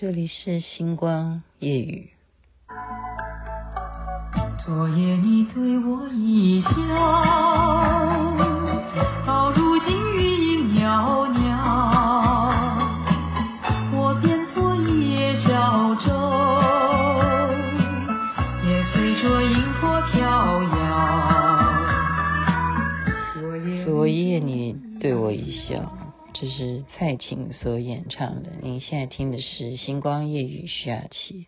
这里是星光夜雨。昨夜你对我一笑，到如今余音袅袅，我变作夜小舟，也随着萤火飘摇。昨夜你对我一笑。这是蔡琴所演唱的。您现在听的是《星光夜雨》徐雅琪。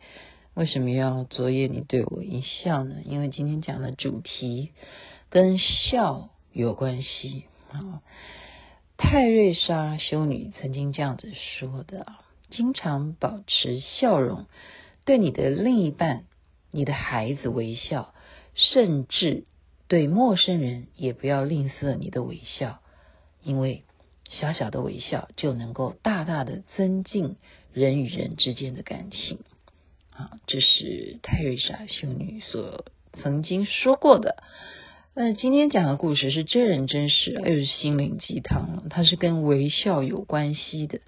为什么要昨夜你对我一笑呢？因为今天讲的主题跟笑有关系啊。泰瑞莎修女曾经这样子说的：经常保持笑容，对你的另一半、你的孩子微笑，甚至对陌生人也不要吝啬你的微笑，因为。小小的微笑就能够大大的增进人与人之间的感情啊！这是泰瑞莎修女所曾经说过的。那今天讲的故事是真人真事，又是心灵鸡汤，它是跟微笑有关系的。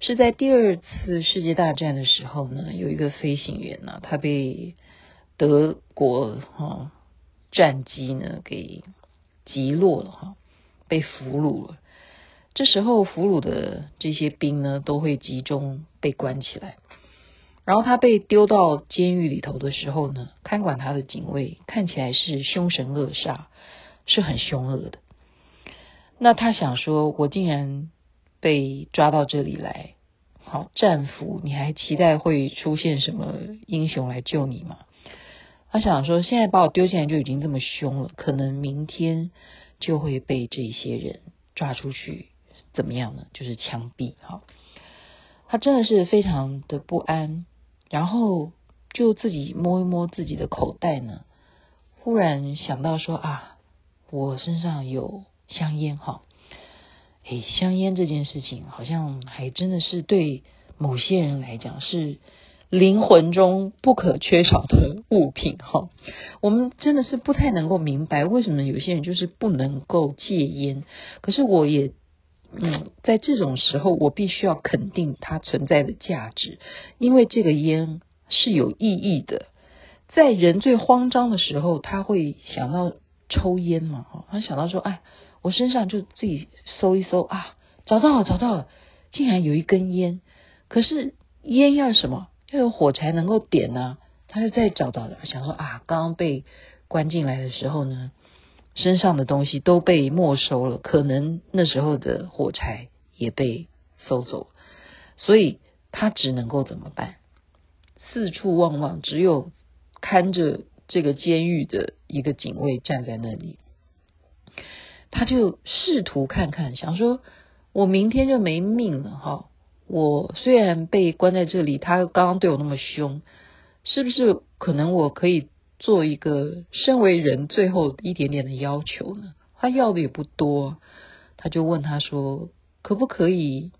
是在第二次世界大战的时候呢，有一个飞行员呢，他被德国哈战机呢给击落了哈，被俘虏了。这时候俘虏的这些兵呢，都会集中被关起来。然后他被丢到监狱里头的时候呢，看管他的警卫看起来是凶神恶煞，是很凶恶的。那他想说，我竟然被抓到这里来，好战俘，你还期待会出现什么英雄来救你吗？他想说，现在把我丢进来就已经这么凶了，可能明天就会被这些人抓出去。怎么样呢？就是枪毙。哈，他真的是非常的不安，然后就自己摸一摸自己的口袋呢，忽然想到说啊，我身上有香烟哈，诶，香烟这件事情好像还真的是对某些人来讲是灵魂中不可缺少的物品哈。我们真的是不太能够明白为什么有些人就是不能够戒烟，可是我也。嗯，在这种时候，我必须要肯定它存在的价值，因为这个烟是有意义的。在人最慌张的时候，他会想到抽烟嘛，他想到说，哎，我身上就自己搜一搜啊，找到了，找到了，竟然有一根烟。可是烟要什么？要有火柴能够点呢？他就再找到了，想说啊，刚刚被关进来的时候呢。身上的东西都被没收了，可能那时候的火柴也被收走，所以他只能够怎么办？四处望望，只有看着这个监狱的一个警卫站在那里，他就试图看看，想说我明天就没命了哈！我虽然被关在这里，他刚刚对我那么凶，是不是可能我可以？做一个身为人最后一点点的要求呢，他要的也不多，他就问他说：“可不可以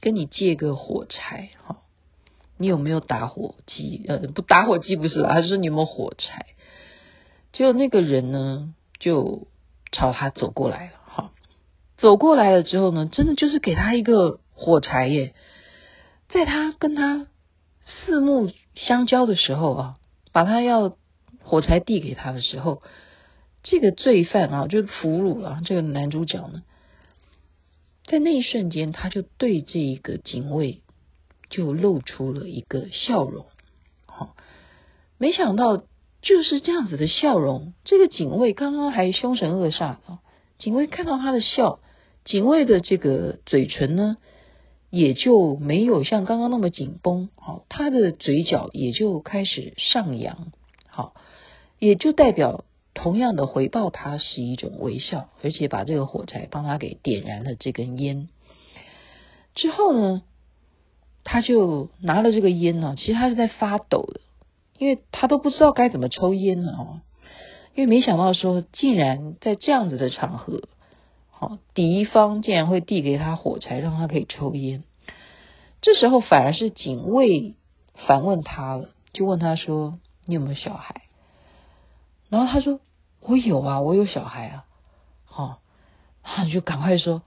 跟你借个火柴？哈，你有没有打火机？呃，不，打火机不是吧？他说你有没有火柴？”结果那个人呢，就朝他走过来了。哈，走过来了之后呢，真的就是给他一个火柴耶，在他跟他四目相交的时候啊。把他要火柴递给他的时候，这个罪犯啊，就俘虏啊，这个男主角呢，在那一瞬间，他就对这个警卫就露出了一个笑容。好，没想到就是这样子的笑容，这个警卫刚刚还凶神恶煞的，警卫看到他的笑，警卫的这个嘴唇呢，也就没有像刚刚那么紧绷，好，他的嘴角也就开始上扬，好，也就代表同样的回报，他是一种微笑，而且把这个火柴帮他给点燃了这根烟。之后呢，他就拿了这个烟呢，其实他是在发抖的，因为他都不知道该怎么抽烟了哦，因为没想到说，竟然在这样子的场合。哦敌方竟然会递给他火柴，让他可以抽烟。这时候反而是警卫反问他了，就问他说：“你有没有小孩？”然后他说：“我有啊，我有小孩啊。”好，他就赶快说：“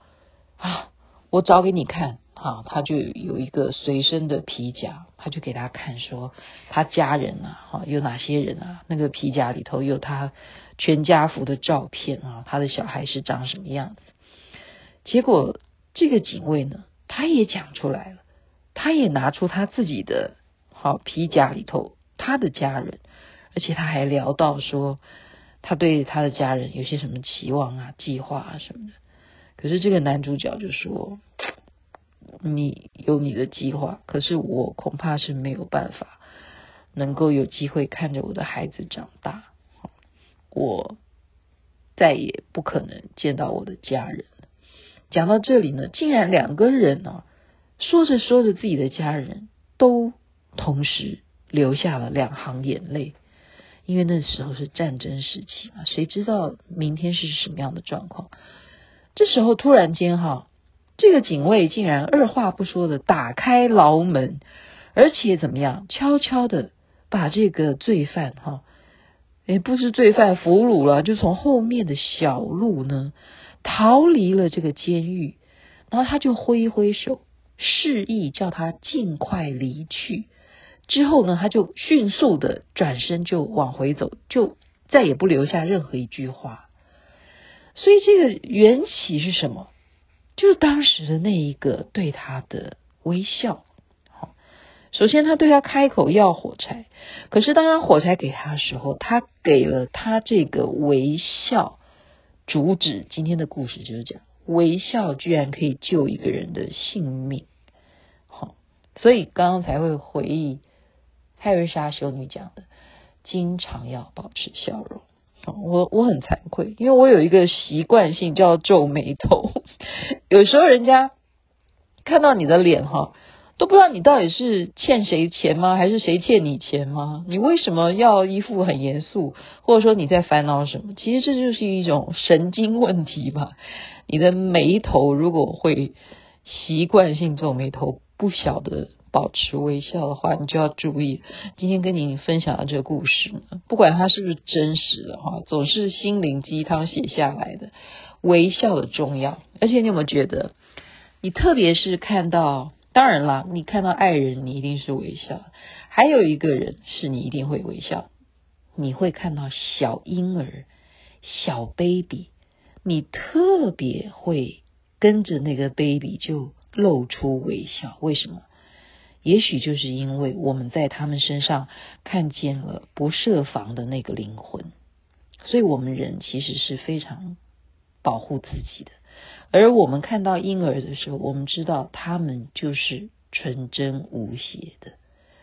啊，我找给你看。”啊，他就有一个随身的皮夹，他就给他看说他家人啊，哈，有哪些人啊？那个皮夹里头有他全家福的照片啊，他的小孩是长什么样子？结果这个警卫呢，他也讲出来了，他也拿出他自己的好皮夹里头他的家人，而且他还聊到说他对他的家人有些什么期望啊、计划啊什么的。可是这个男主角就说：“你有你的计划，可是我恐怕是没有办法能够有机会看着我的孩子长大，我再也不可能见到我的家人。”讲到这里呢，竟然两个人呢，说着说着自己的家人都同时流下了两行眼泪，因为那时候是战争时期嘛，谁知道明天是什么样的状况？这时候突然间哈，这个警卫竟然二话不说的打开牢门，而且怎么样，悄悄的把这个罪犯哈，也，不是罪犯俘虏了，就从后面的小路呢。逃离了这个监狱，然后他就挥挥手，示意叫他尽快离去。之后呢，他就迅速的转身就往回走，就再也不留下任何一句话。所以这个缘起是什么？就是当时的那一个对他的微笑。好，首先他对他开口要火柴，可是当他火柴给他的时候，他给了他这个微笑。主旨今天的故事就是讲微笑居然可以救一个人的性命，好，所以刚刚才会回忆泰瑞莎修女讲的，经常要保持笑容。我我很惭愧，因为我有一个习惯性叫皱眉头，有时候人家看到你的脸哈。都不知道你到底是欠谁钱吗？还是谁欠你钱吗？你为什么要一副很严肃，或者说你在烦恼什么？其实这就是一种神经问题吧。你的眉头如果会习惯性皱眉头，不晓得保持微笑的话，你就要注意。今天跟你分享的这个故事，不管它是不是真实的哈，总是心灵鸡汤写下来的，微笑的重要。而且你有没有觉得，你特别是看到。当然啦，你看到爱人，你一定是微笑。还有一个人是你一定会微笑，你会看到小婴儿、小 baby，你特别会跟着那个 baby 就露出微笑。为什么？也许就是因为我们在他们身上看见了不设防的那个灵魂，所以我们人其实是非常保护自己的。而我们看到婴儿的时候，我们知道他们就是纯真无邪的，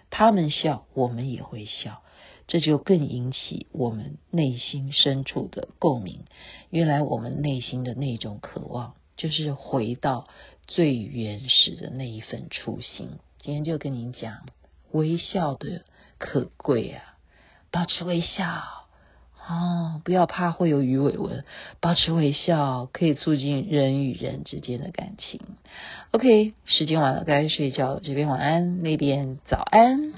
他们笑，我们也会笑，这就更引起我们内心深处的共鸣。原来我们内心的那种渴望，就是回到最原始的那一份初心。今天就跟您讲微笑的可贵啊，保持微笑。哦，不要怕会有鱼尾纹，保持微笑可以促进人与人之间的感情。OK，时间晚了，该睡觉了，这边晚安，那边早安。